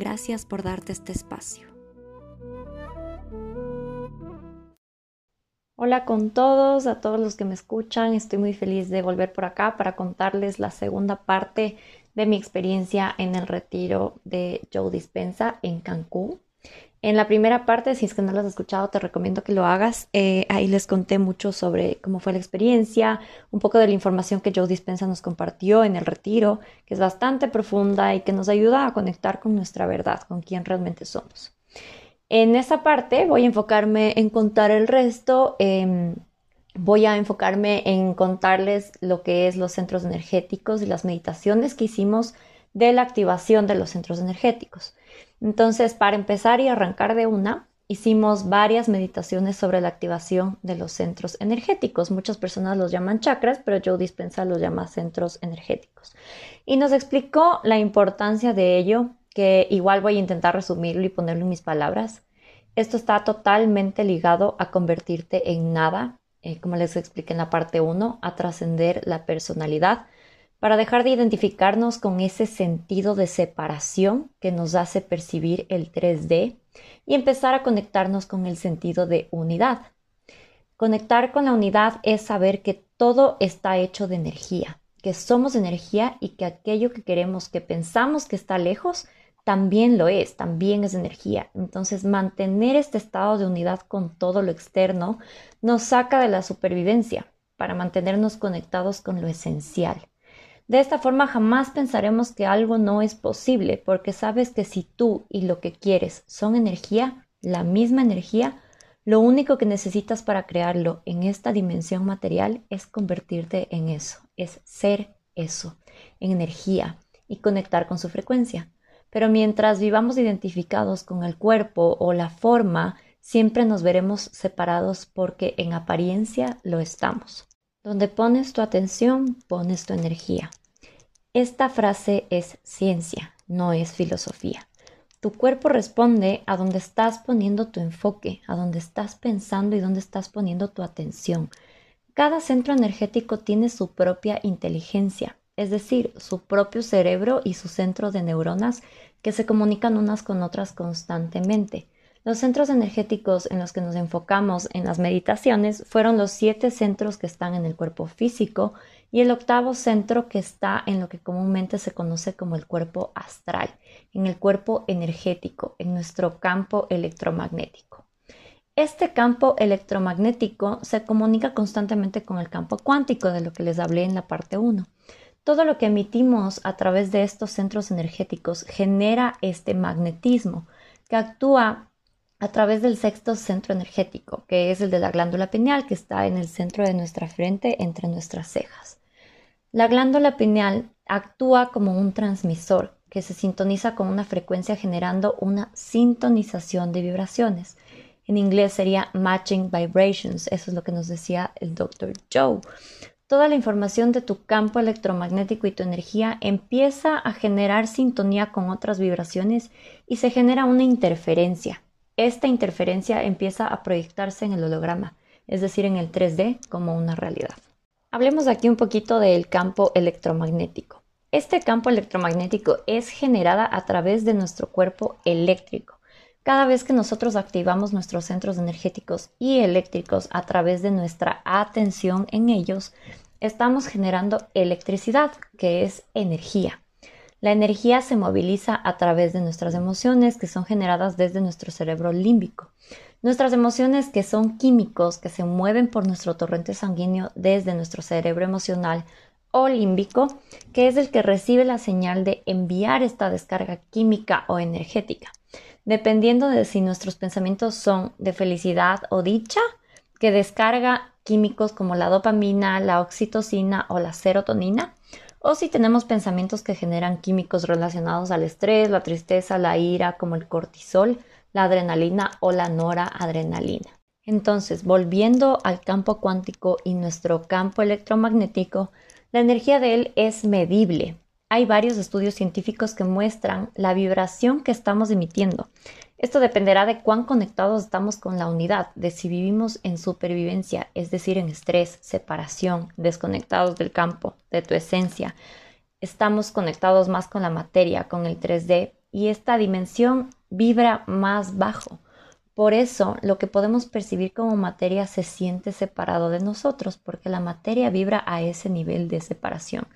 Gracias por darte este espacio. Hola con todos, a todos los que me escuchan. Estoy muy feliz de volver por acá para contarles la segunda parte de mi experiencia en el retiro de Joe Dispensa en Cancún. En la primera parte, si es que no lo has escuchado, te recomiendo que lo hagas. Eh, ahí les conté mucho sobre cómo fue la experiencia, un poco de la información que Joe Dispensa nos compartió en el retiro, que es bastante profunda y que nos ayuda a conectar con nuestra verdad, con quién realmente somos. En esa parte voy a enfocarme en contar el resto. Em, voy a enfocarme en contarles lo que es los centros energéticos y las meditaciones que hicimos de la activación de los centros energéticos. Entonces, para empezar y arrancar de una, hicimos varias meditaciones sobre la activación de los centros energéticos. Muchas personas los llaman chakras, pero Joe Dispensa los llama centros energéticos. Y nos explicó la importancia de ello, que igual voy a intentar resumirlo y ponerlo en mis palabras. Esto está totalmente ligado a convertirte en nada, eh, como les expliqué en la parte 1, a trascender la personalidad, para dejar de identificarnos con ese sentido de separación que nos hace percibir el 3D y empezar a conectarnos con el sentido de unidad. Conectar con la unidad es saber que todo está hecho de energía, que somos energía y que aquello que queremos, que pensamos que está lejos, también lo es, también es energía. Entonces, mantener este estado de unidad con todo lo externo nos saca de la supervivencia para mantenernos conectados con lo esencial. De esta forma jamás pensaremos que algo no es posible, porque sabes que si tú y lo que quieres son energía, la misma energía, lo único que necesitas para crearlo en esta dimensión material es convertirte en eso, es ser eso, en energía y conectar con su frecuencia. Pero mientras vivamos identificados con el cuerpo o la forma, siempre nos veremos separados porque en apariencia lo estamos. Donde pones tu atención, pones tu energía. Esta frase es ciencia, no es filosofía. Tu cuerpo responde a donde estás poniendo tu enfoque, a donde estás pensando y donde estás poniendo tu atención. Cada centro energético tiene su propia inteligencia, es decir, su propio cerebro y su centro de neuronas que se comunican unas con otras constantemente. Los centros energéticos en los que nos enfocamos en las meditaciones fueron los siete centros que están en el cuerpo físico y el octavo centro que está en lo que comúnmente se conoce como el cuerpo astral, en el cuerpo energético, en nuestro campo electromagnético. Este campo electromagnético se comunica constantemente con el campo cuántico de lo que les hablé en la parte 1. Todo lo que emitimos a través de estos centros energéticos genera este magnetismo que actúa a través del sexto centro energético, que es el de la glándula pineal, que está en el centro de nuestra frente entre nuestras cejas. La glándula pineal actúa como un transmisor que se sintoniza con una frecuencia generando una sintonización de vibraciones. En inglés sería matching vibrations, eso es lo que nos decía el doctor Joe. Toda la información de tu campo electromagnético y tu energía empieza a generar sintonía con otras vibraciones y se genera una interferencia. Esta interferencia empieza a proyectarse en el holograma, es decir, en el 3D como una realidad. Hablemos aquí un poquito del campo electromagnético. Este campo electromagnético es generada a través de nuestro cuerpo eléctrico. Cada vez que nosotros activamos nuestros centros energéticos y eléctricos a través de nuestra atención en ellos, estamos generando electricidad, que es energía. La energía se moviliza a través de nuestras emociones que son generadas desde nuestro cerebro límbico. Nuestras emociones que son químicos que se mueven por nuestro torrente sanguíneo desde nuestro cerebro emocional o límbico, que es el que recibe la señal de enviar esta descarga química o energética. Dependiendo de si nuestros pensamientos son de felicidad o dicha, que descarga químicos como la dopamina, la oxitocina o la serotonina, o si tenemos pensamientos que generan químicos relacionados al estrés, la tristeza, la ira, como el cortisol, la adrenalina o la noradrenalina. Entonces, volviendo al campo cuántico y nuestro campo electromagnético, la energía de él es medible. Hay varios estudios científicos que muestran la vibración que estamos emitiendo. Esto dependerá de cuán conectados estamos con la unidad, de si vivimos en supervivencia, es decir, en estrés, separación, desconectados del campo, de tu esencia. Estamos conectados más con la materia, con el 3D, y esta dimensión vibra más bajo. Por eso lo que podemos percibir como materia se siente separado de nosotros, porque la materia vibra a ese nivel de separación.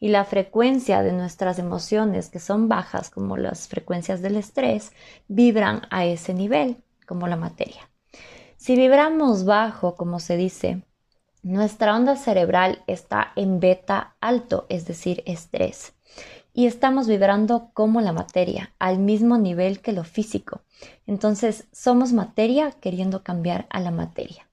Y la frecuencia de nuestras emociones, que son bajas, como las frecuencias del estrés, vibran a ese nivel, como la materia. Si vibramos bajo, como se dice, nuestra onda cerebral está en beta alto, es decir, estrés y estamos vibrando como la materia, al mismo nivel que lo físico. Entonces, somos materia queriendo cambiar a la materia.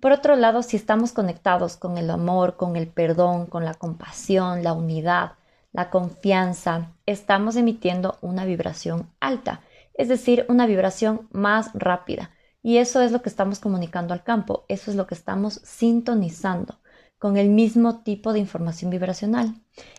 Por otro lado, si estamos conectados con el amor, con el perdón, con la compasión, la unidad, la confianza, estamos emitiendo una vibración alta, es decir, una vibración más rápida. Y eso es lo que estamos comunicando al campo, eso es lo que estamos sintonizando con el mismo tipo de información vibracional.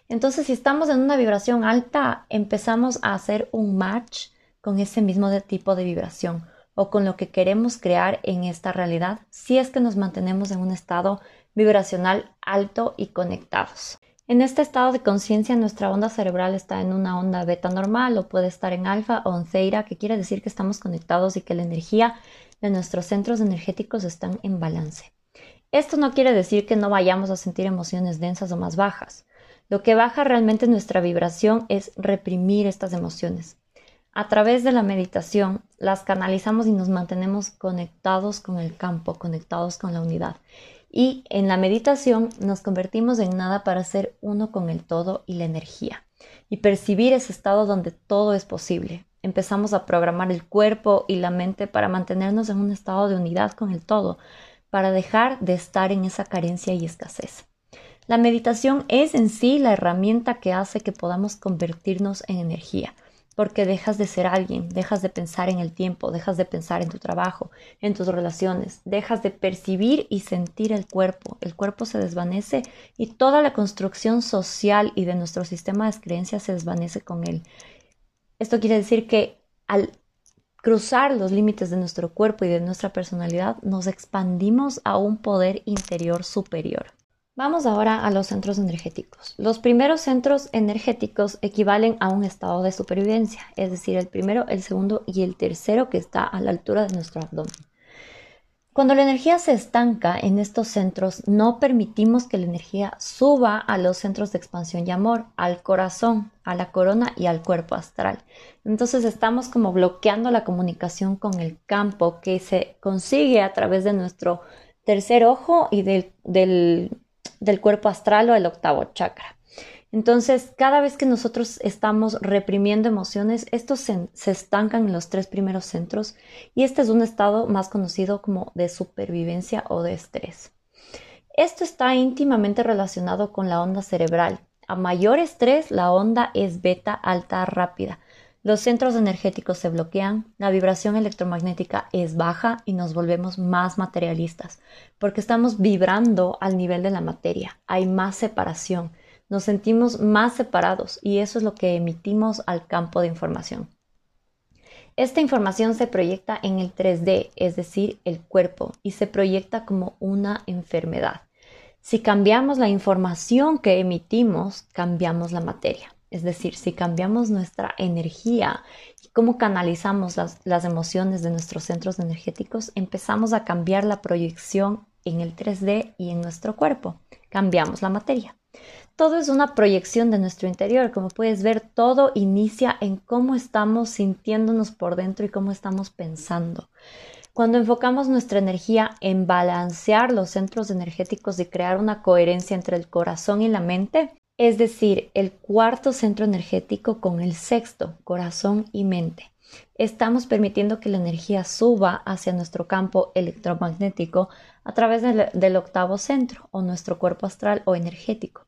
Entonces, si estamos en una vibración alta, empezamos a hacer un match con ese mismo tipo de vibración o con lo que queremos crear en esta realidad si es que nos mantenemos en un estado vibracional alto y conectados. En este estado de conciencia nuestra onda cerebral está en una onda beta normal o puede estar en alfa o en theta, que quiere decir que estamos conectados y que la energía de nuestros centros energéticos están en balance. Esto no quiere decir que no vayamos a sentir emociones densas o más bajas. Lo que baja realmente nuestra vibración es reprimir estas emociones. A través de la meditación las canalizamos y nos mantenemos conectados con el campo, conectados con la unidad. Y en la meditación nos convertimos en nada para ser uno con el todo y la energía y percibir ese estado donde todo es posible. Empezamos a programar el cuerpo y la mente para mantenernos en un estado de unidad con el todo, para dejar de estar en esa carencia y escasez. La meditación es en sí la herramienta que hace que podamos convertirnos en energía, porque dejas de ser alguien, dejas de pensar en el tiempo, dejas de pensar en tu trabajo, en tus relaciones, dejas de percibir y sentir el cuerpo, el cuerpo se desvanece y toda la construcción social y de nuestro sistema de creencias se desvanece con él. Esto quiere decir que al cruzar los límites de nuestro cuerpo y de nuestra personalidad, nos expandimos a un poder interior superior. Vamos ahora a los centros energéticos. Los primeros centros energéticos equivalen a un estado de supervivencia, es decir, el primero, el segundo y el tercero que está a la altura de nuestro abdomen. Cuando la energía se estanca en estos centros, no permitimos que la energía suba a los centros de expansión y amor, al corazón, a la corona y al cuerpo astral. Entonces estamos como bloqueando la comunicación con el campo que se consigue a través de nuestro tercer ojo y del, del cuerpo astral o el octavo chakra. Entonces, cada vez que nosotros estamos reprimiendo emociones, estos se, estancan en los tres primeros centros y este es un estado más conocido como de supervivencia o de estrés. Esto está íntimamente relacionado con la onda cerebral. A mayor estrés, la onda es beta alta rápida. Los centros energéticos se bloquean, la vibración electromagnética es baja y nos volvemos más materialistas, porque estamos vibrando al nivel de la materia. Hay más separación nos sentimos más separados y eso es lo que emitimos al campo de información. Esta información se proyecta en el 3D, es decir, el cuerpo, y se proyecta como una enfermedad. Si cambiamos la información que emitimos, cambiamos la materia. Es decir, si cambiamos nuestra energía y cómo canalizamos las, emociones de nuestros centros energéticos, empezamos a cambiar la proyección en el 3D y en nuestro cuerpo. Cambiamos la materia. Todo es una proyección de nuestro interior. Como puedes ver, todo inicia en cómo estamos sintiéndonos por dentro y cómo estamos pensando. Cuando enfocamos nuestra energía en balancear los centros energéticos y crear una coherencia entre el corazón y la mente, es decir, el cuarto centro energético con el sexto, corazón y mente. Estamos permitiendo que la energía suba hacia nuestro campo electromagnético a través del, octavo centro o nuestro cuerpo astral o energético.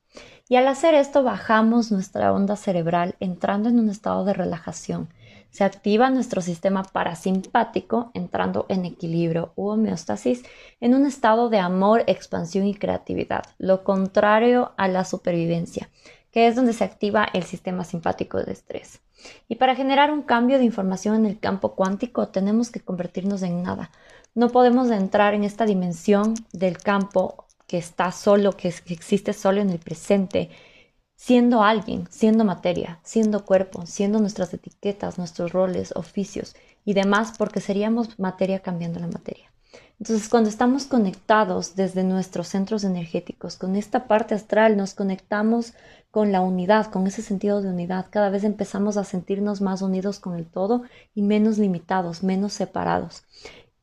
Y al hacer esto bajamos nuestra onda cerebral entrando en un estado de relajación. Se activa nuestro sistema parasimpático entrando en equilibrio u homeostasis en un estado de amor, expansión y creatividad, lo contrario a la supervivencia, que es donde se activa el sistema simpático de estrés. Y para generar un cambio de información en el campo cuántico tenemos que convertirnos en nada. No podemos entrar en esta dimensión del campo que está solo, que, existe solo en el presente, siendo alguien, siendo materia, siendo cuerpo, siendo nuestras etiquetas, nuestros roles, oficios y demás, porque seríamos materia cambiando la materia. Entonces, cuando estamos conectados desde nuestros centros energéticos, con esta parte astral, nos conectamos con la unidad, con ese sentido de unidad. Cada vez empezamos a sentirnos más unidos con el todo y menos limitados, menos separados.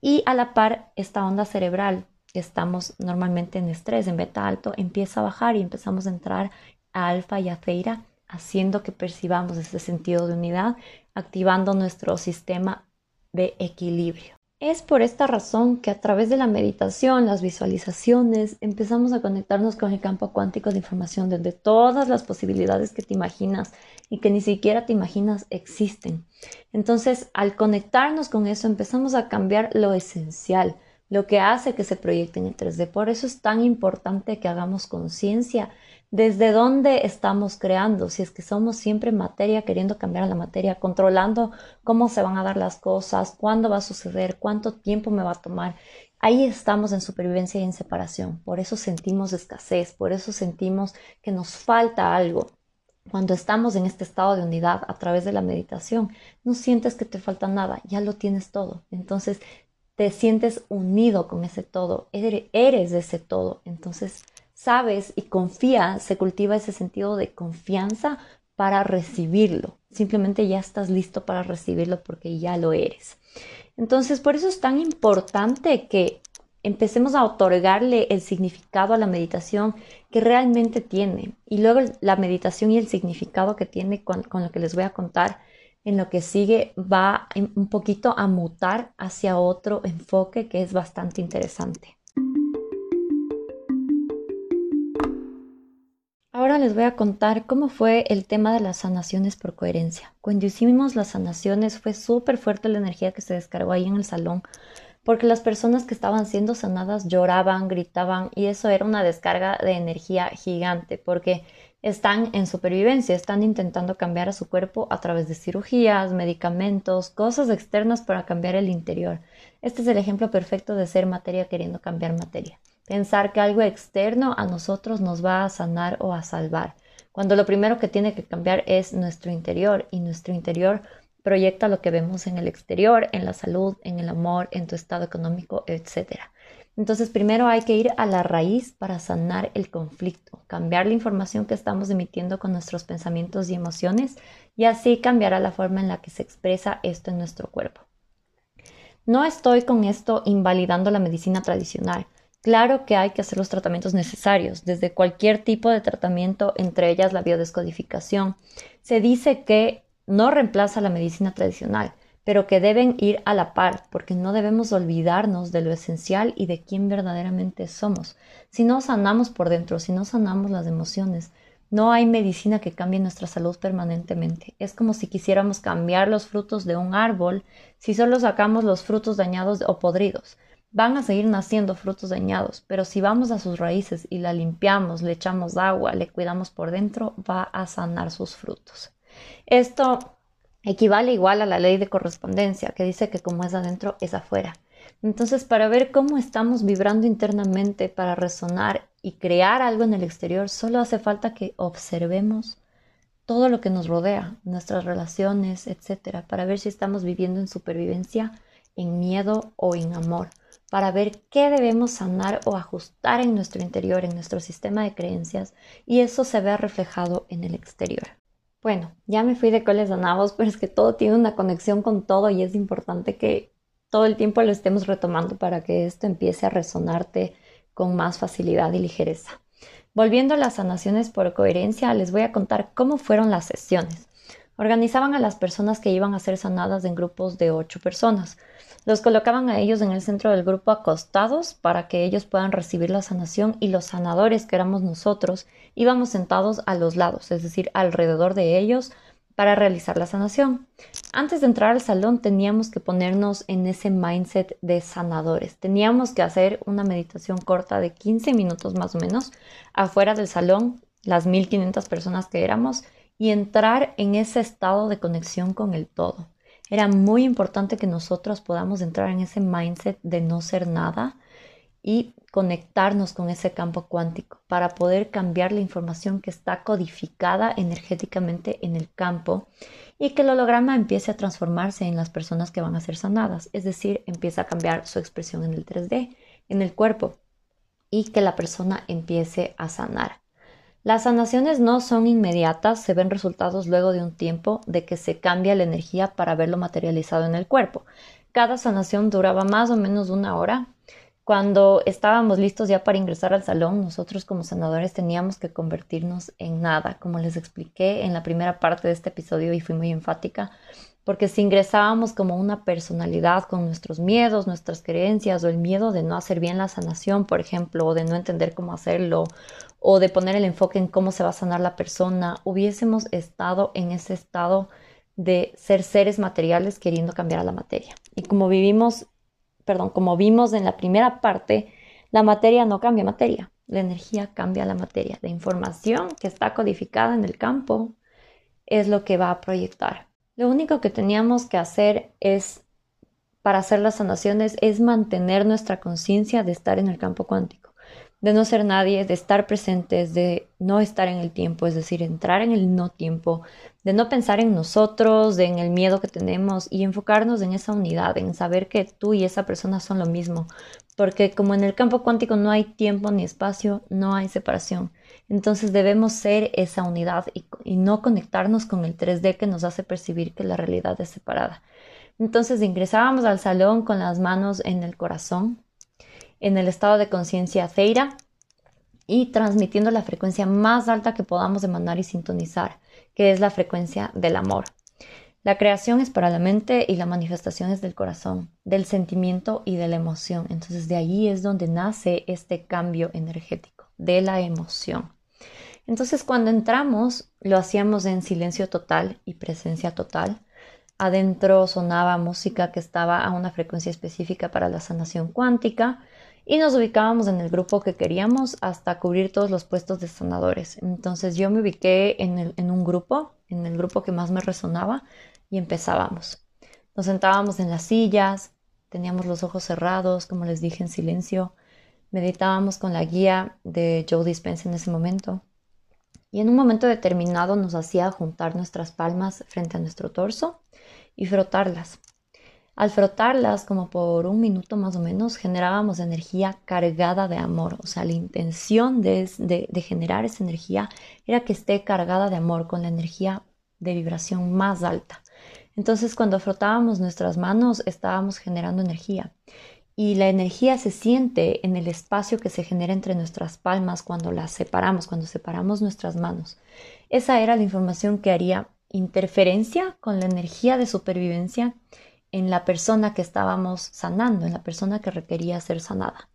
Y a la par, esta onda cerebral estamos normalmente en estrés, en beta alto, empieza a bajar y empezamos a entrar a alfa y a feira, haciendo que percibamos ese sentido de unidad, activando nuestro sistema de equilibrio. Es por esta razón que a través de la meditación, las visualizaciones, empezamos a conectarnos con el campo cuántico de información, donde todas las posibilidades que te imaginas y que ni siquiera te imaginas existen. Entonces, al conectarnos con eso, empezamos a cambiar lo esencial, lo que hace que se proyecten en 3D. Por eso es tan importante que hagamos conciencia desde dónde estamos creando, si es que somos siempre materia queriendo cambiar la materia, controlando cómo se van a dar las cosas, cuándo va a suceder, cuánto tiempo me va a tomar. Ahí estamos en supervivencia y en separación. Por eso sentimos escasez, por eso sentimos que nos falta algo. Cuando estamos en este estado de unidad a través de la meditación, no sientes que te falta nada, ya lo tienes todo. Entonces te sientes unido con ese todo, eres ese todo, entonces sabes y confías, se cultiva ese sentido de confianza para recibirlo, simplemente ya estás listo para recibirlo porque ya lo eres. Entonces, por eso es tan importante que empecemos a otorgarle el significado a la meditación que realmente tiene. Y luego la meditación y el significado que tiene con, con lo que les voy a contar en lo que sigue va un poquito a mutar hacia otro enfoque que es bastante interesante. Ahora les voy a contar cómo fue el tema de las sanaciones por coherencia. Cuando hicimos las sanaciones fue súper fuerte la energía que se descargó ahí en el salón porque las personas que estaban siendo sanadas lloraban, gritaban y eso era una descarga de energía gigante porque están en supervivencia, están intentando cambiar a su cuerpo a través de cirugías, medicamentos, cosas externas para cambiar el interior. Este es el ejemplo perfecto de ser materia queriendo cambiar materia. Pensar que algo externo a nosotros nos va a sanar o a salvar, cuando lo primero que tiene que cambiar es nuestro interior y nuestro interior proyecta lo que vemos en el exterior, en la salud, en el amor, en tu estado económico, etcétera. Entonces, primero hay que ir a la raíz para sanar el conflicto, cambiar la información que estamos emitiendo con nuestros pensamientos y emociones y así cambiará la forma en la que se expresa esto en nuestro cuerpo. No estoy con esto invalidando la medicina tradicional. Claro que hay que hacer los tratamientos necesarios, desde cualquier tipo de tratamiento, entre ellas la biodescodificación. Se dice que no reemplaza la medicina tradicional, pero que deben ir a la par, porque no debemos olvidarnos de lo esencial y de quién verdaderamente somos. Si no sanamos por dentro, si no sanamos las emociones, no hay medicina que cambie nuestra salud permanentemente. Es como si quisiéramos cambiar los frutos de un árbol si solo sacamos los frutos dañados o podridos. Van a seguir naciendo frutos dañados, pero si vamos a sus raíces y la limpiamos, le echamos agua, le cuidamos por dentro, va a sanar sus frutos. Esto equivale igual a la ley de correspondencia, que dice que como es adentro, es afuera. Entonces, para ver cómo estamos vibrando internamente, para resonar y crear algo en el exterior, solo hace falta que observemos todo lo que nos rodea, nuestras relaciones, etcétera, para ver si estamos viviendo en supervivencia, en miedo o en amor, para ver qué debemos sanar o ajustar en nuestro interior, en nuestro sistema de creencias, y eso se vea reflejado en el exterior. Bueno, ya me fui de coles a nabos, pero es que todo tiene una conexión con todo y es importante que todo el tiempo lo estemos retomando para que esto empiece a resonarte con más facilidad y ligereza. Volviendo a las sanaciones por coherencia, les voy a contar cómo fueron las sesiones. Organizaban a las personas que iban a ser sanadas en grupos de ocho personas. Los colocaban a ellos en el centro del grupo acostados para que ellos puedan recibir la sanación y los sanadores, que éramos nosotros, íbamos sentados a los lados, es decir, alrededor de ellos para realizar la sanación. Antes de entrar al salón teníamos que ponernos en ese mindset de sanadores. Teníamos que hacer una meditación corta de 15 minutos más o menos afuera del salón, las 1500 personas que éramos, y entrar en ese estado de conexión con el todo. Era muy importante que nosotros podamos entrar en ese mindset de no ser nada y conectarnos con ese campo cuántico para poder cambiar la información que está codificada energéticamente en el campo y que el holograma empiece a transformarse en las personas que van a ser sanadas, es decir, empieza a cambiar su expresión en el 3D, en el cuerpo y que la persona empiece a sanar. Las sanaciones no son inmediatas, se ven resultados luego de un tiempo de que se cambia la energía para verlo materializado en el cuerpo. Cada sanación duraba más o menos una hora. Cuando estábamos listos ya para ingresar al salón, nosotros como sanadores teníamos que convertirnos en nada, como les expliqué en la primera parte de este episodio y fui muy enfática, porque si ingresábamos como una personalidad con nuestros miedos, nuestras creencias o el miedo de no hacer bien la sanación, por ejemplo, o de no entender cómo hacerlo, o de poner el enfoque en cómo se va a sanar la persona, hubiésemos estado en ese estado de ser seres materiales queriendo cambiar a la materia. Y como vivimos, perdón, como vimos en la primera parte, la materia no cambia materia, la energía cambia la materia. La información que está codificada en el campo es lo que va a proyectar. Lo único que teníamos que hacer es, para hacer las sanaciones, es mantener nuestra conciencia de estar en el campo cuántico de no ser nadie, de estar presentes, de no estar en el tiempo, es decir, entrar en el no tiempo, de no pensar en nosotros, de en el miedo que tenemos y enfocarnos en esa unidad, en saber que tú y esa persona son lo mismo, porque como en el campo cuántico no hay tiempo ni espacio, no hay separación. Entonces debemos ser esa unidad y, y no conectarnos con el 3D que nos hace percibir que la realidad es separada. Entonces ingresábamos al salón con las manos en el corazón, en el estado de conciencia Ceira y transmitiendo la frecuencia más alta que podamos demandar y sintonizar, que es la frecuencia del amor. La creación es para la mente y la manifestación es del corazón, del sentimiento y de la emoción. Entonces de ahí es donde nace este cambio energético, de la emoción. Entonces cuando entramos lo hacíamos en silencio total y presencia total. Adentro sonaba música que estaba a una frecuencia específica para la sanación cuántica y nos ubicábamos en el grupo que queríamos hasta cubrir todos los puestos de sanadores. Entonces yo me ubiqué en, en un grupo, en el grupo que más me resonaba y empezábamos. Nos sentábamos en las sillas, teníamos los ojos cerrados, como les dije, en silencio. Meditábamos con la guía de Joe Dispense en ese momento. Y en un momento determinado nos hacía juntar nuestras palmas frente a nuestro torso y frotarlas. Al frotarlas como por un minuto más o menos, generábamos energía cargada de amor. O sea, la intención de, generar esa energía era que esté cargada de amor, con la energía de vibración más alta. Entonces, cuando frotábamos nuestras manos, estábamos generando energía. Y la energía se siente en el espacio que se genera entre nuestras palmas cuando las separamos, cuando separamos nuestras manos. Esa era la información que haría interferencia con la energía de supervivencia en la persona que estábamos sanando, en la persona que requería ser sanada.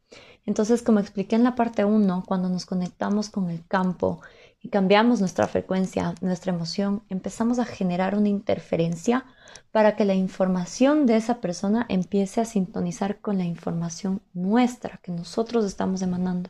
Entonces, como expliqué en la parte 1, cuando nos conectamos con el campo y cambiamos nuestra frecuencia, nuestra emoción, empezamos a generar una interferencia para que la información de esa persona empiece a sintonizar con la información nuestra que nosotros estamos emanando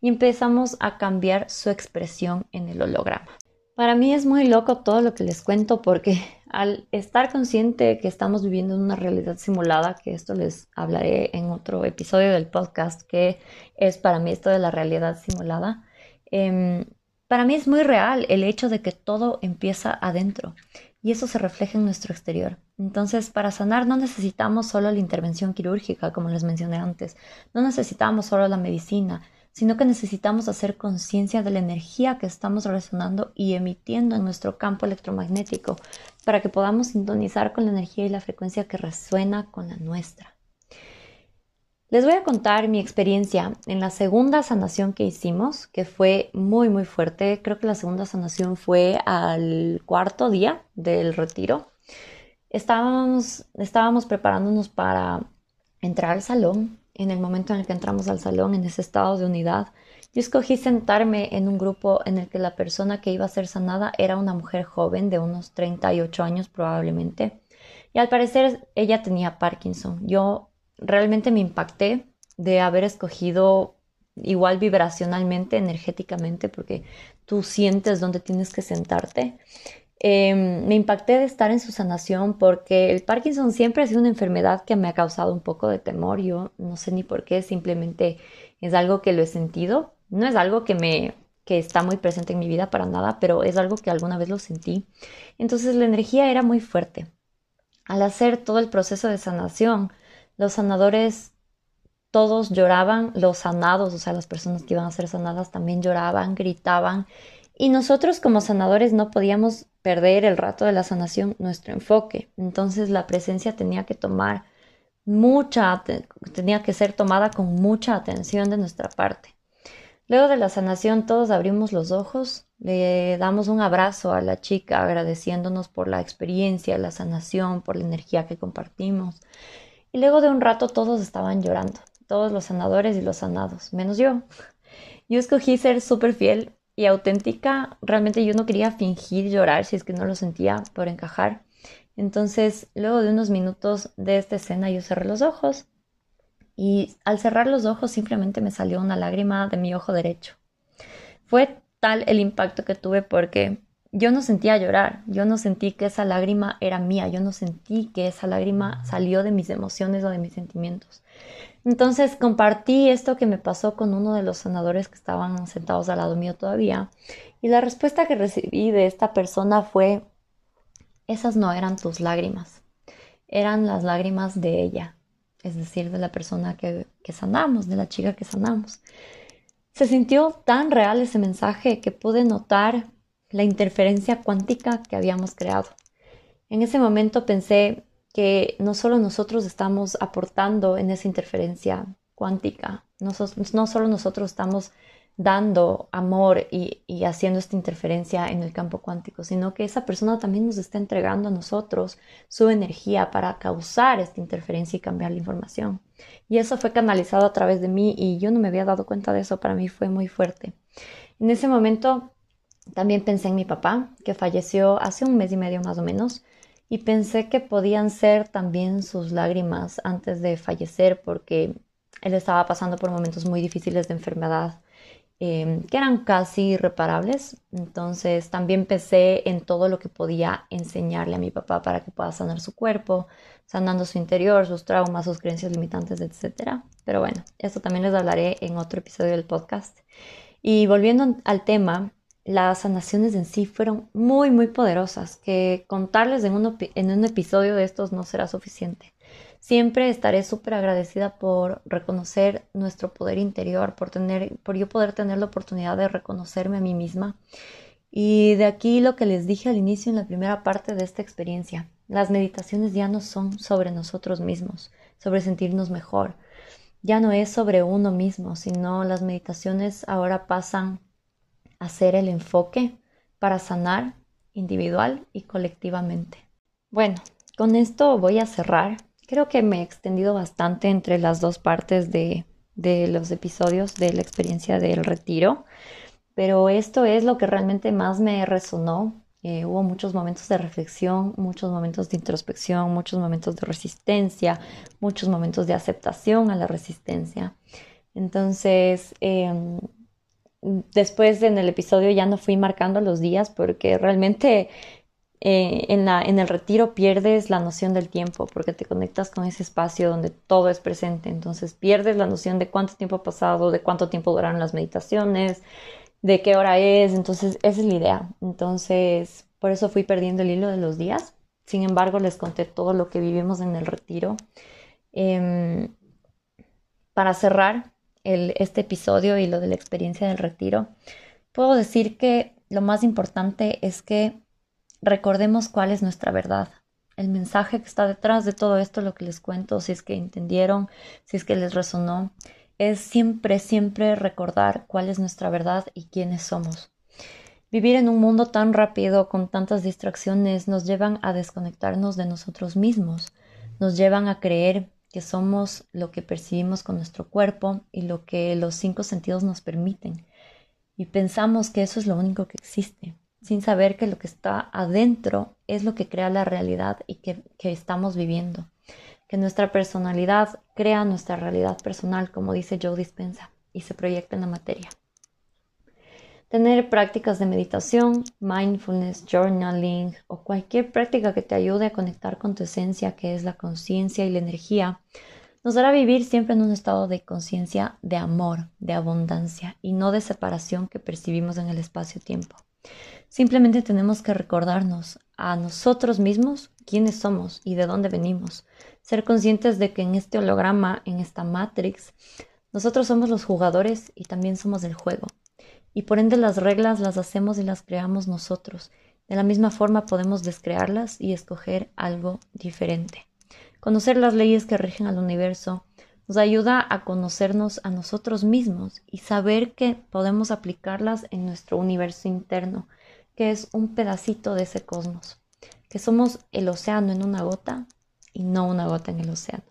y empezamos a cambiar su expresión en el holograma. Para mí es muy loco todo lo que les cuento porque al estar consciente que estamos viviendo en una realidad simulada, que esto les hablaré en otro episodio del podcast, que es para mí esto de la realidad simulada, em, para mí es muy real el hecho de que todo empieza adentro y eso se refleja en nuestro exterior. Entonces, para sanar no necesitamos solo la intervención quirúrgica, como les mencioné antes, no necesitamos solo la medicina, sino que necesitamos hacer conciencia de la energía que estamos resonando y emitiendo en nuestro campo electromagnético para que podamos sintonizar con la energía y la frecuencia que resuena con la nuestra. Les voy a contar mi experiencia en la segunda sanación que hicimos, que fue muy muy fuerte. Creo que la segunda sanación fue al cuarto día del retiro. Estábamos, estábamos preparándonos para entrar al salón. En el momento en el que entramos al salón, en ese estado de unidad, yo escogí sentarme en un grupo en el que la persona que iba a ser sanada era una mujer joven de unos 38 años probablemente. Y al parecer ella tenía Parkinson. Yo realmente me impacté de haber escogido igual vibracionalmente, energéticamente, porque tú sientes dónde tienes que sentarte. Em, me impacté de estar en su sanación porque el Parkinson siempre ha sido una enfermedad que me ha causado un poco de temor. Yo no sé ni por qué, simplemente es algo que lo he sentido. No es algo que me que está muy presente en mi vida para nada, pero es algo que alguna vez lo sentí. Entonces la energía era muy fuerte. Al hacer todo el proceso de sanación, los sanadores todos lloraban, los sanados, o sea, las personas que iban a ser sanadas también lloraban, gritaban y nosotros como sanadores no podíamos perder el rato de la sanación nuestro enfoque. Entonces la presencia tenía que tomar mucha, tenía que ser tomada con mucha atención de nuestra parte. Luego de la sanación todos abrimos los ojos, le damos un abrazo a la chica agradeciéndonos por la experiencia, la sanación, por la energía que compartimos. Y luego de un rato todos estaban llorando, todos los sanadores y los sanados, menos yo. Yo escogí ser súper fiel y auténtica, realmente yo no quería fingir llorar si es que no lo sentía por encajar. Entonces, luego de unos minutos de esta escena, yo cerré los ojos y al cerrar los ojos simplemente me salió una lágrima de mi ojo derecho. Fue tal el impacto que tuve porque yo no sentía llorar, yo no sentí que esa lágrima era mía, yo no sentí que esa lágrima salió de mis emociones o de mis sentimientos. Entonces compartí esto que me pasó con uno de los sanadores que estaban sentados al lado mío todavía y la respuesta que recibí de esta persona fue, esas no eran tus lágrimas, eran las lágrimas de ella, es decir, de la persona que, que sanamos, de la chica que sanamos. Se sintió tan real ese mensaje que pude notar la interferencia cuántica que habíamos creado. En ese momento pensé que no solo nosotros estamos aportando en esa interferencia cuántica, no, no solo nosotros estamos dando amor y, y, haciendo esta interferencia en el campo cuántico, sino que esa persona también nos está entregando a nosotros su energía para causar esta interferencia y cambiar la información. Y eso fue canalizado a través de mí y yo no me había dado cuenta de eso, para mí fue muy fuerte. En ese momento también pensé en mi papá, que falleció hace un mes y medio más o menos, y pensé que podían ser también sus lágrimas antes de fallecer, porque él estaba pasando por momentos muy difíciles de enfermedad em, que eran casi irreparables. Entonces también pensé en todo lo que podía enseñarle a mi papá para que pueda sanar su cuerpo, sanando su interior, sus traumas, sus creencias limitantes, etc. Pero bueno, eso también les hablaré en otro episodio del podcast. Y volviendo al tema, las sanaciones en sí fueron muy, muy poderosas, que contarles en un, en un episodio de estos no será suficiente. Siempre estaré súper agradecida por reconocer nuestro poder interior, por, tener, por yo poder tener la oportunidad de reconocerme a mí misma. Y de aquí lo que les dije al inicio en la primera parte de esta experiencia. Las meditaciones ya no son sobre nosotros mismos, sobre sentirnos mejor. Ya no es sobre uno mismo, sino las meditaciones ahora pasan hacer el enfoque para sanar individual y colectivamente. Bueno, con esto voy a cerrar. Creo que me he extendido bastante entre las dos partes de, los episodios de la experiencia del retiro, pero esto es lo que realmente más me resonó. Eh, hubo muchos momentos de reflexión, muchos momentos de introspección, muchos momentos de resistencia, muchos momentos de aceptación a la resistencia. Entonces, em, después en el episodio ya no fui marcando los días porque realmente eh, en, el retiro pierdes la noción del tiempo porque te conectas con ese espacio donde todo es presente. Entonces pierdes la noción de cuánto tiempo ha pasado, de cuánto tiempo duraron las meditaciones, de qué hora es. Entonces esa es la idea. Entonces por eso fui perdiendo el hilo de los días. Sin embargo, les conté todo lo que vivimos en el retiro. Em, para cerrar, este episodio y lo de la experiencia del retiro, puedo decir que lo más importante es que recordemos cuál es nuestra verdad. El mensaje que está detrás de todo esto, lo que les cuento, si es que entendieron, si es que les resonó, es siempre, siempre recordar cuál es nuestra verdad y quiénes somos. Vivir en un mundo tan rápido, con tantas distracciones, nos llevan a desconectarnos de nosotros mismos, nos llevan a creer que somos lo que percibimos con nuestro cuerpo y lo que los cinco sentidos nos permiten. Y pensamos que eso es lo único que existe, sin saber que lo que está adentro es lo que crea la realidad y que, que estamos viviendo. Que nuestra personalidad crea nuestra realidad personal, como dice Joe Dispensa, y se proyecta en la materia. Tener prácticas de meditación, mindfulness, journaling o cualquier práctica que te ayude a conectar con tu esencia, que es la conciencia y la energía, nos hará vivir siempre en un estado de conciencia de amor, de abundancia y no de separación que percibimos en el espacio-tiempo. Simplemente tenemos que recordarnos a nosotros mismos quiénes somos y de dónde venimos. Ser conscientes de que en este holograma, en esta matrix, nosotros somos los jugadores y también somos el juego y por ende las reglas las hacemos y las creamos nosotros. De la misma forma podemos descrearlas y escoger algo diferente. Conocer las leyes que rigen al universo nos ayuda a conocernos a nosotros mismos y saber que podemos aplicarlas en nuestro universo interno, que es un pedacito de ese cosmos, que somos el océano en una gota y no una gota en el océano.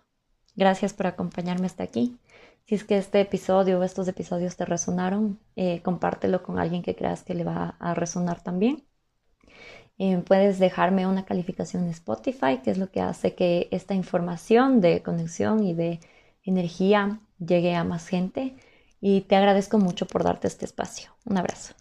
Gracias por acompañarme hasta aquí. Si es que este episodio o estos episodios te resonaron, eh, compártelo con alguien que creas que le va a resonar también. Eh, puedes dejarme una calificación en Spotify, que es lo que hace que esta información de conexión y de energía llegue a más gente. Y te agradezco mucho por darte este espacio. Un abrazo.